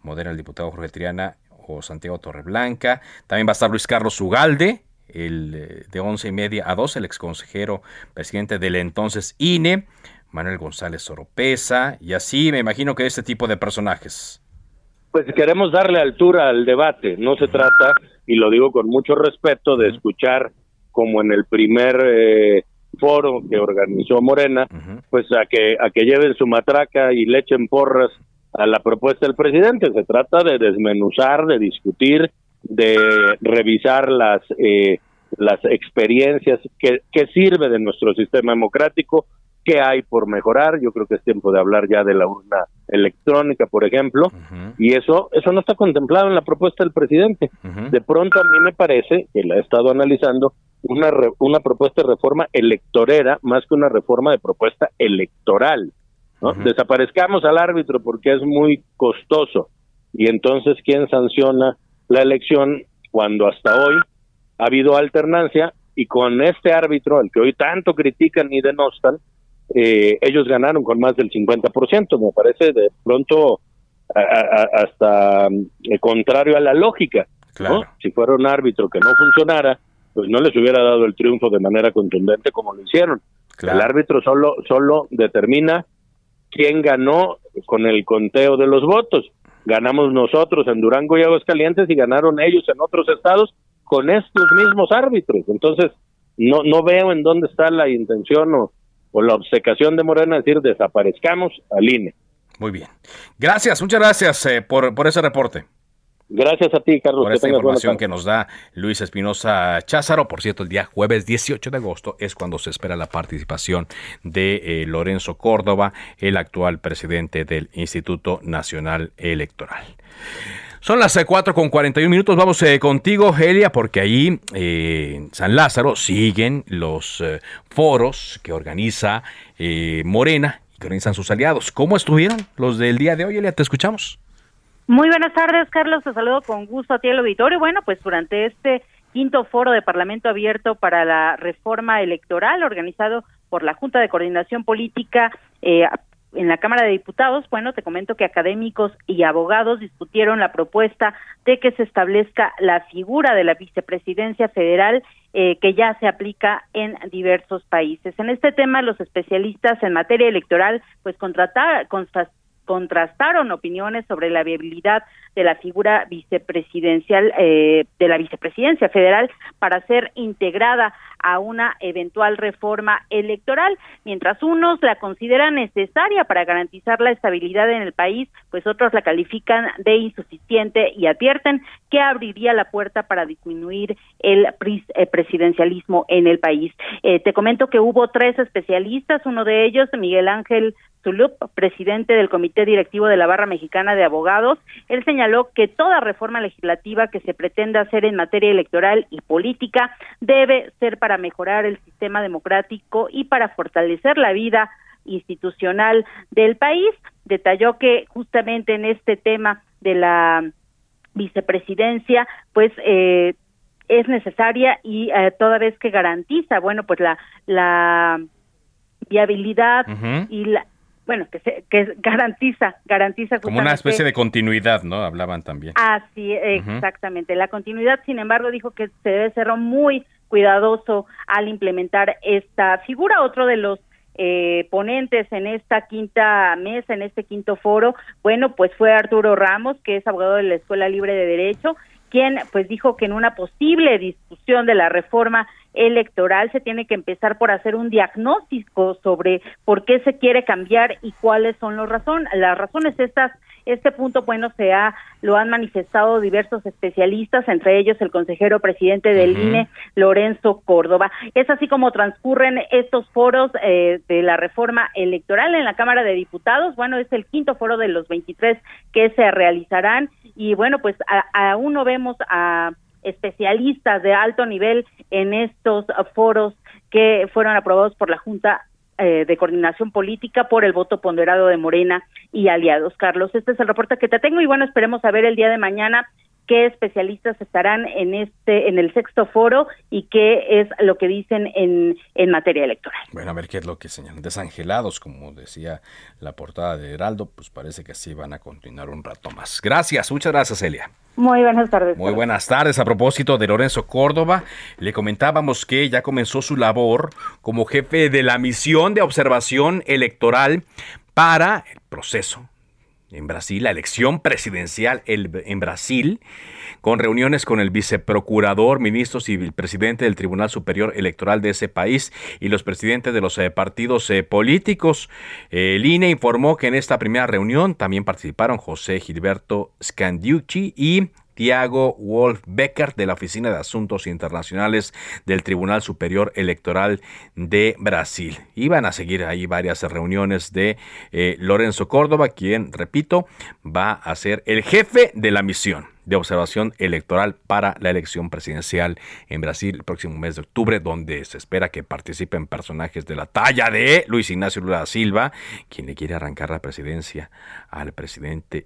modera el diputado Jorge Triana o Santiago Torreblanca. También va a estar Luis Carlos Ugalde, el eh, de once y media a dos, el exconsejero presidente del entonces INE, Manuel González Oropesa, y así me imagino que este tipo de personajes. Pues queremos darle altura al debate, no se trata, y lo digo con mucho respeto, de escuchar como en el primer eh, foro que organizó Morena, pues a que, a que lleven su matraca y le echen porras a la propuesta del presidente, se trata de desmenuzar, de discutir, de revisar las eh, las experiencias que, que sirve de nuestro sistema democrático, qué hay por mejorar. Yo creo que es tiempo de hablar ya de la urna electrónica, por ejemplo, y eso eso no está contemplado en la propuesta del presidente. De pronto a mí me parece que la he estado analizando una una propuesta de reforma electorera más que una reforma de propuesta electoral. ¿no? Desaparezcamos al árbitro porque es muy costoso y entonces quién sanciona la elección cuando hasta hoy ha habido alternancia y con este árbitro, al que hoy tanto critican y denostan, eh, ellos ganaron con más del 50%, me parece de pronto hasta eh, contrario a la lógica. Si fuera un árbitro que no funcionara, pues no les hubiera dado el triunfo de manera contundente como lo hicieron. El árbitro solo, solo determina quién ganó con el conteo de los votos ganamos nosotros en Durango y Aguascalientes y ganaron ellos en otros estados con estos mismos árbitros. Entonces, no, no veo en dónde está la intención o, o la obsecación de Morena de decir desaparezcamos al INE. Muy bien. Gracias, muchas gracias eh, por, por ese reporte. Gracias a ti, Carlos. Por esta información que nos da Luis Espinosa Cházaro. Por cierto, el día jueves 18 de agosto es cuando se espera la participación de eh, Lorenzo Córdoba, el actual presidente del Instituto Nacional Electoral. Son las 4 eh, con 41 minutos. Vamos eh, contigo, Helia, porque ahí en San Lázaro siguen los foros que organiza Morena y que organizan sus aliados. ¿Cómo estuvieron los del día de hoy, Helia? Te escuchamos. Muy buenas tardes, Carlos. Te saludo con gusto a ti el auditorio. Bueno, pues durante este quinto foro de Parlamento Abierto para la Reforma Electoral organizado por la Junta de Coordinación Política eh, en la Cámara de Diputados, bueno, te comento que académicos y abogados discutieron la propuesta de que se establezca la figura de la vicepresidencia federal eh, que ya se aplica en diversos países. En este tema, los especialistas en materia electoral, pues contratar, contrastaron opiniones sobre la viabilidad de la figura vicepresidencial eh, de la vicepresidencia federal para ser integrada a una eventual reforma electoral, mientras unos la consideran necesaria para garantizar la estabilidad en el país, pues otros la califican de insuficiente y advierten que abriría la puerta para disminuir el eh, presidencialismo en el país. Eh, te comento que hubo tres especialistas, uno de ellos, Miguel Ángel Zulup, presidente del Comité Directivo de la Barra Mexicana de Abogados, él señaló que toda reforma legislativa que se pretenda hacer en materia electoral y política debe ser para mejorar el sistema democrático y para fortalecer la vida institucional del país. Detalló que justamente en este tema de la vicepresidencia, pues eh, es necesaria y eh, toda vez que garantiza, bueno, pues la la viabilidad y la bueno, que, se, que garantiza, garantiza como una especie de continuidad, ¿no? Hablaban también. Así, exactamente. La continuidad, sin embargo, dijo que se debe ser muy cuidadoso al implementar esta figura. Otro de los eh, ponentes en esta quinta mesa, en este quinto foro, bueno, pues fue Arturo Ramos, que es abogado de la Escuela Libre de Derecho, quien pues dijo que en una posible discusión de la reforma electoral se tiene que empezar por hacer un diagnóstico sobre por qué se quiere cambiar y cuáles son los razones. Las razones estas este punto, bueno, se ha, lo han manifestado diversos especialistas, entre ellos el consejero presidente del INE, Lorenzo Córdoba. Es así como transcurren estos foros eh, de la reforma electoral en la Cámara de Diputados. Bueno, es el quinto foro de los 23 que se realizarán y bueno, pues aún no vemos a especialistas de alto nivel en estos foros que fueron aprobados por la Junta eh, de coordinación política por el voto ponderado de Morena y aliados. Carlos, este es el reporte que te tengo y bueno, esperemos saber el día de mañana qué especialistas estarán en este en el sexto foro y qué es lo que dicen en, en materia electoral. Bueno, a ver qué es lo que señalan. Desangelados, como decía la portada de Heraldo, pues parece que así van a continuar un rato más. Gracias, muchas gracias, Elia. Muy buenas tardes. Muy buenas tardes. A propósito de Lorenzo Córdoba, le comentábamos que ya comenzó su labor como jefe de la misión de observación electoral para el proceso en Brasil, la elección presidencial en Brasil, con reuniones con el viceprocurador, ministros y presidente del Tribunal Superior Electoral de ese país y los presidentes de los eh, partidos eh, políticos. El INE informó que en esta primera reunión también participaron José Gilberto Scandiucci y Tiago Wolf Becker de la Oficina de Asuntos Internacionales del Tribunal Superior Electoral de Brasil. Iban a seguir ahí varias reuniones de eh, Lorenzo Córdoba, quien, repito, va a ser el jefe de la misión de observación electoral para la elección presidencial en Brasil el próximo mes de octubre, donde se espera que participen personajes de la talla de Luis Ignacio Lula da Silva, quien le quiere arrancar la presidencia al presidente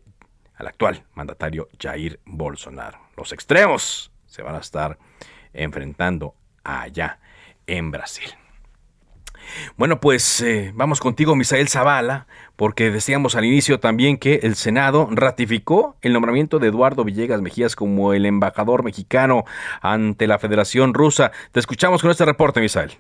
al actual mandatario Jair Bolsonaro. Los extremos se van a estar enfrentando allá en Brasil. Bueno, pues eh, vamos contigo, Misael Zavala, porque decíamos al inicio también que el Senado ratificó el nombramiento de Eduardo Villegas Mejías como el embajador mexicano ante la Federación Rusa. Te escuchamos con este reporte, Misael.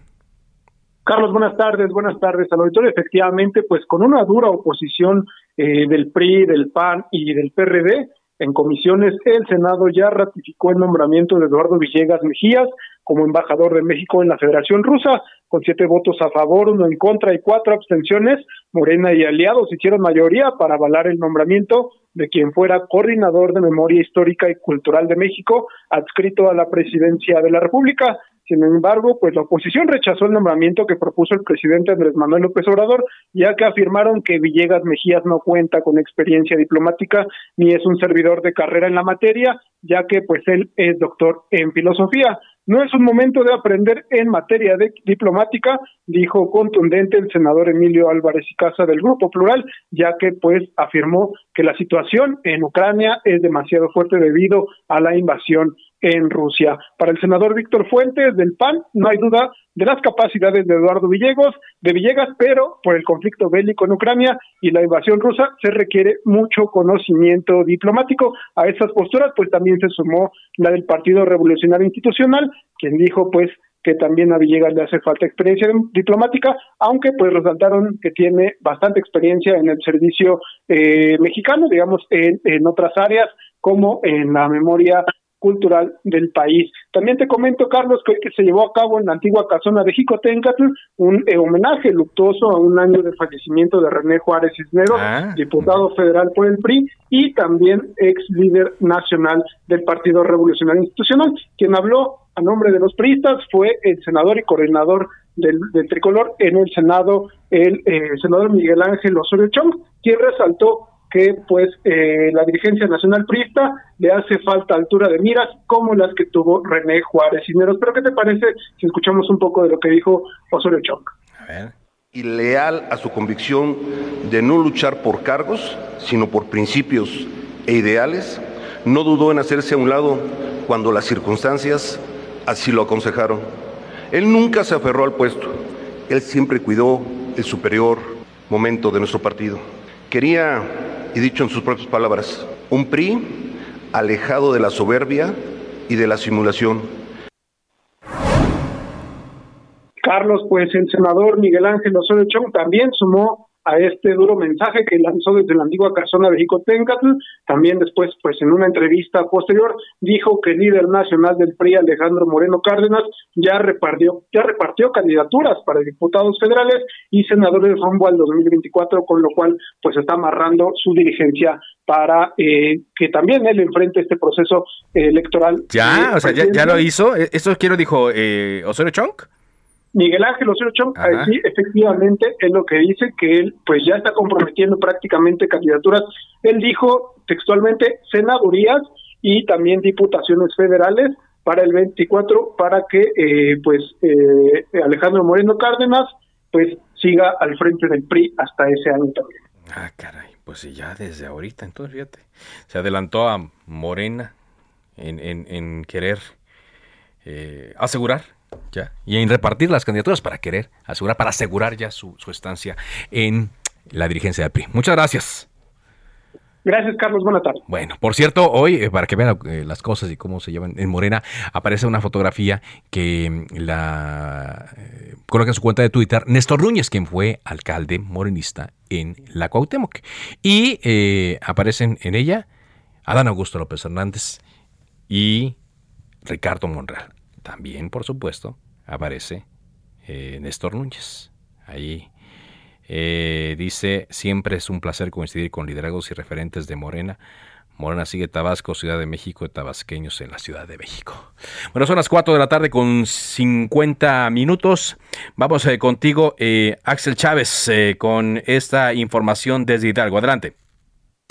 Carlos, buenas tardes, buenas tardes al auditorio. Efectivamente, pues con una dura oposición eh, del PRI, del PAN y del PRD, en comisiones el Senado ya ratificó el nombramiento de Eduardo Villegas Mejías como embajador de México en la Federación Rusa, con siete votos a favor, uno en contra y cuatro abstenciones. Morena y aliados hicieron mayoría para avalar el nombramiento de quien fuera coordinador de Memoria Histórica y Cultural de México, adscrito a la presidencia de la República. Sin embargo, pues la oposición rechazó el nombramiento que propuso el presidente Andrés Manuel López Obrador, ya que afirmaron que Villegas Mejías no cuenta con experiencia diplomática ni es un servidor de carrera en la materia, ya que pues él es doctor en filosofía. No es un momento de aprender en materia de diplomática, dijo contundente el senador Emilio Álvarez y Casa del Grupo Plural, ya que pues afirmó que la situación en Ucrania es demasiado fuerte debido a la invasión en Rusia. Para el senador Víctor Fuentes del PAN, no hay duda de las capacidades de Eduardo Villegas, de Villegas, pero por el conflicto bélico en Ucrania y la invasión rusa se requiere mucho conocimiento diplomático. A esas posturas, pues también se sumó la del Partido Revolucionario Institucional, quien dijo, pues, que también a Villegas le hace falta experiencia diplomática, aunque pues resaltaron que tiene bastante experiencia en el servicio eh, mexicano, digamos, en, en otras áreas como en la memoria cultural del país. También te comento, Carlos, que, se llevó a cabo en la antigua casona de Jicotencatl un eh, homenaje luctuoso a un año de fallecimiento de René Juárez Cisneros, ah. diputado federal por el PRI y también ex líder nacional del Partido Revolucionario Institucional. Quien habló a nombre de los priistas fue el senador y coordinador del, tricolor en el Senado, el eh, senador Miguel Ángel Osorio Chong, quien resaltó que pues eh, la dirigencia nacional priista le hace falta altura de miras como las que tuvo René Juárez Cisneros. Pero ¿qué te parece si escuchamos un poco de lo que dijo Osorio Chong? Y leal a su convicción de no luchar por cargos, sino por principios e ideales, no dudó en hacerse a un lado cuando las circunstancias así lo aconsejaron. Él nunca se aferró al puesto, él siempre cuidó el superior momento de nuestro partido. Quería, y dicho en sus propias palabras, un PRI alejado de la soberbia y de la simulación. Carlos, pues el senador Miguel Ángel Osorio Chong también sumó a este duro mensaje que lanzó desde la antigua casona de Jicotencatl. También después, pues en una entrevista posterior, dijo que el líder nacional del PRI, Alejandro Moreno Cárdenas, ya repartió, ya repartió candidaturas para diputados federales y senadores rumbo al 2024, con lo cual pues está amarrando su dirigencia para eh, que también él enfrente este proceso electoral. Ya, o sea, ya, ya, lo hizo. E-, ¿Esto quiero dijo eh, Osorio Chong? Miguel Ángel Osorio Chong, sí, efectivamente, es lo que dice que él pues ya está comprometiendo prácticamente candidaturas. Él dijo textualmente senadurías y también diputaciones federales para el 24 para que eh, pues eh, Alejandro Moreno Cárdenas pues siga al frente del PRI hasta ese año también. Ah, caray, pues ya desde ahorita, entonces fíjate, se adelantó a Morena en, en, en querer eh, asegurar ya. Y en repartir las candidaturas para querer asegurar, para asegurar ya su, estancia en la dirigencia del PRI. Muchas gracias. Gracias, Carlos. Buenas tardes. Bueno, por cierto, hoy, eh, para que vean eh, las cosas y cómo se llevan en Morena, aparece una fotografía que mm, la eh, coloca en su cuenta de Twitter Néstor Núñez, quien fue alcalde morenista en la Cuauhtémoc. Y aparecen en ella Adán Augusto López Hernández y Ricardo Monreal. También, por supuesto, aparece eh, Néstor Núñez. Ahí eh, dice, siempre es un placer coincidir con liderazgos y referentes de Morena. Morena sigue Tabasco, Ciudad de México, tabasqueños en la Ciudad de México. Bueno, son las 4 de la tarde con 50 minutos. Vamos eh, contigo, Axel Chávez, con esta información desde Hidalgo. Adelante.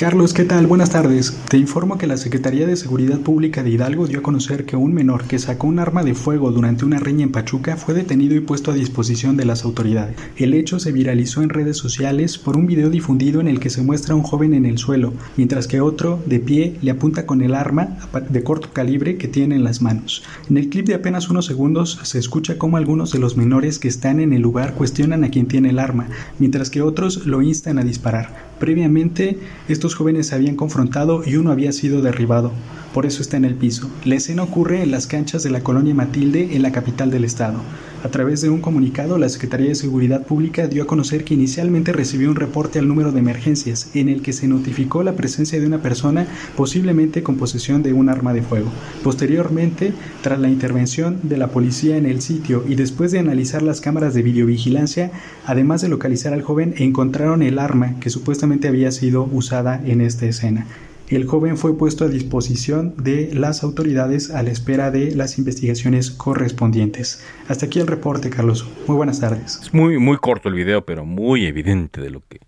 Carlos, ¿qué tal? Buenas tardes. Te informo que la Secretaría de Seguridad Pública de Hidalgo dio a conocer que un menor que sacó un arma de fuego durante una riña en Pachuca fue detenido y puesto a disposición de las autoridades. El hecho se viralizó en redes sociales por un video difundido en el que se muestra a un joven en el suelo, mientras que otro, de pie, le apunta con el arma de corto calibre que tiene en las manos. En el clip de apenas unos segundos se escucha cómo algunos de los menores que están en el lugar cuestionan a quien tiene el arma, mientras que otros lo instan a disparar. Previamente, estos jóvenes se habían confrontado y uno había sido derribado por eso está en el piso. La escena ocurre en las canchas de la colonia Matilde, en la capital del estado. A través de un comunicado, la Secretaría de Seguridad Pública dio a conocer que inicialmente recibió un reporte al número de emergencias, en el que se notificó la presencia de una persona posiblemente con posesión de un arma de fuego. Posteriormente, tras la intervención de la policía en el sitio y después de analizar las cámaras de videovigilancia, además de localizar al joven, encontraron el arma que supuestamente había sido usada en esta escena. El joven fue puesto a disposición de las autoridades a la espera de las investigaciones correspondientes. Hasta aquí el reporte, Carlos. Muy buenas tardes. Es muy, muy corto el video, pero muy evidente de lo que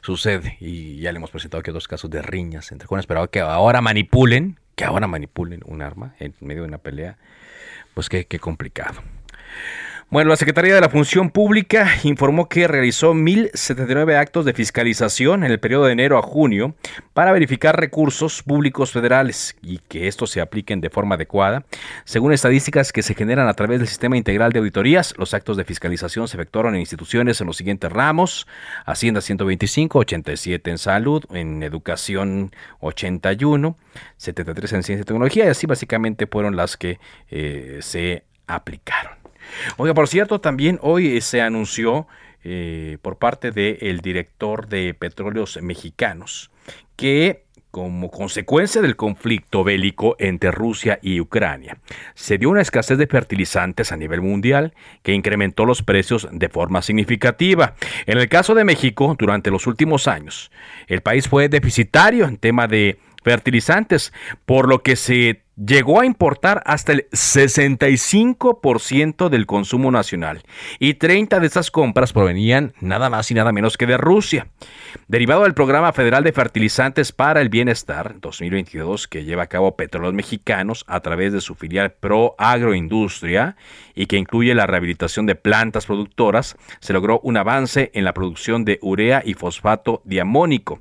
sucede. Y ya le hemos presentado aquí dos casos de riñas entre jóvenes, pero que ahora manipulen, que ahora manipulen un arma en medio de una pelea, pues qué, qué complicado. Bueno, la Secretaría de la Función Pública informó que realizó 1.079 actos de fiscalización en el periodo de enero a junio para verificar recursos públicos federales y que estos se apliquen de forma adecuada. Según estadísticas que se generan a través del Sistema Integral de Auditorías, los actos de fiscalización se efectuaron en instituciones en los siguientes ramos: Hacienda 125, 87 en salud, en educación 81, 73 en ciencia y tecnología, y así básicamente fueron las que eh, se aplicaron. Oiga, por cierto, también hoy se anunció eh, por parte del director de Petróleos Mexicanos que como consecuencia del conflicto bélico entre Rusia y Ucrania, se dio una escasez de fertilizantes a nivel mundial que incrementó los precios de forma significativa. En el caso de México, durante los últimos años, el país fue deficitario en tema de fertilizantes, por lo que se llegó a importar hasta el 65% del consumo nacional y 30 de esas compras provenían nada más y nada menos que de Rusia. Derivado del Programa Federal de Fertilizantes para el Bienestar 2022 que lleva a cabo Petróleos Mexicanos a través de su filial Pro Agroindustria y que incluye la rehabilitación de plantas productoras, se logró un avance en la producción de urea y fosfato diamónico.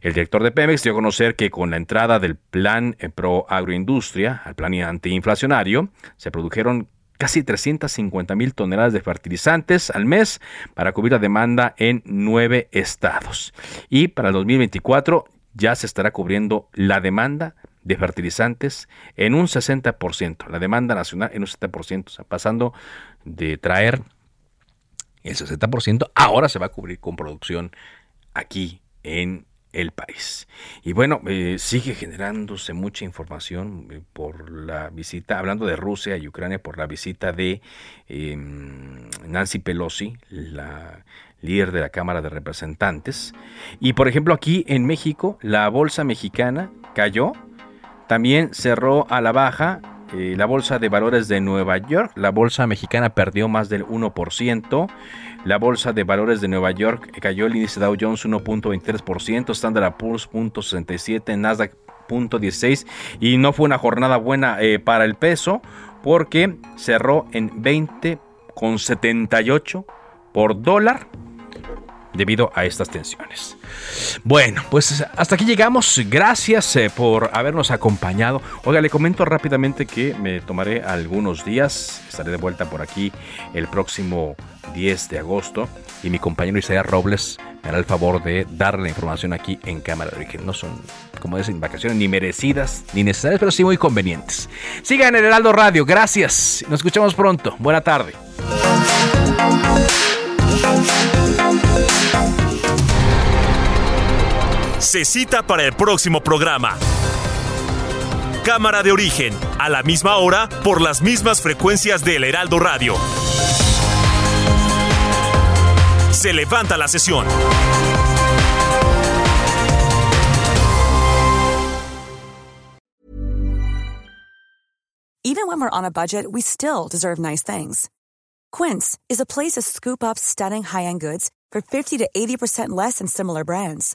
El director de Pemex dio a conocer que con la entrada del plan eh, Pro Agroindustria, al plan antiinflacionario, se produjeron casi 350 mil toneladas de fertilizantes al mes para cubrir la demanda en nueve estados. Y para el 2024 ya se estará cubriendo la demanda de fertilizantes en un 60%, la demanda nacional en un 60%, o sea, pasando de traer el 60%, ahora se va a cubrir con producción aquí en el país. Y bueno, eh, sigue generándose mucha información eh, por la visita, hablando de Rusia y Ucrania, por la visita de em, Nancy Pelosi, la líder de la Cámara de Representantes. Y por ejemplo, aquí en México, la bolsa mexicana cayó, también cerró a la baja eh, la bolsa de valores de Nueva York, la bolsa mexicana perdió más del 1%, la bolsa de valores de Nueva York cayó el índice Dow Jones 1.23%, Standard Poor's 0.67, Nasdaq 0.16 y no fue una jornada buena eh, para el peso porque cerró en 20.78 por dólar debido a estas tensiones. Bueno, pues hasta aquí llegamos. Gracias eh, por habernos acompañado. Oiga, le comento rápidamente que me tomaré algunos días. Estaré de vuelta por aquí el próximo 10 de agosto y mi compañero Isaías Robles me hará el favor de darle la información aquí en Cámara de Origen. No son, como dicen, vacaciones ni merecidas ni necesarias, pero sí muy convenientes. Sigan el Heraldo Radio. Gracias. Nos escuchamos pronto. Buena tarde. Se cita para el próximo programa. Cámara de origen, a la misma hora, por las mismas frecuencias del Heraldo Radio. Se levanta la sesión. Even when we're on a budget, we still deserve nice things. Quince is a place to scoop up stunning high-end goods for 50 to 80% less than similar brands.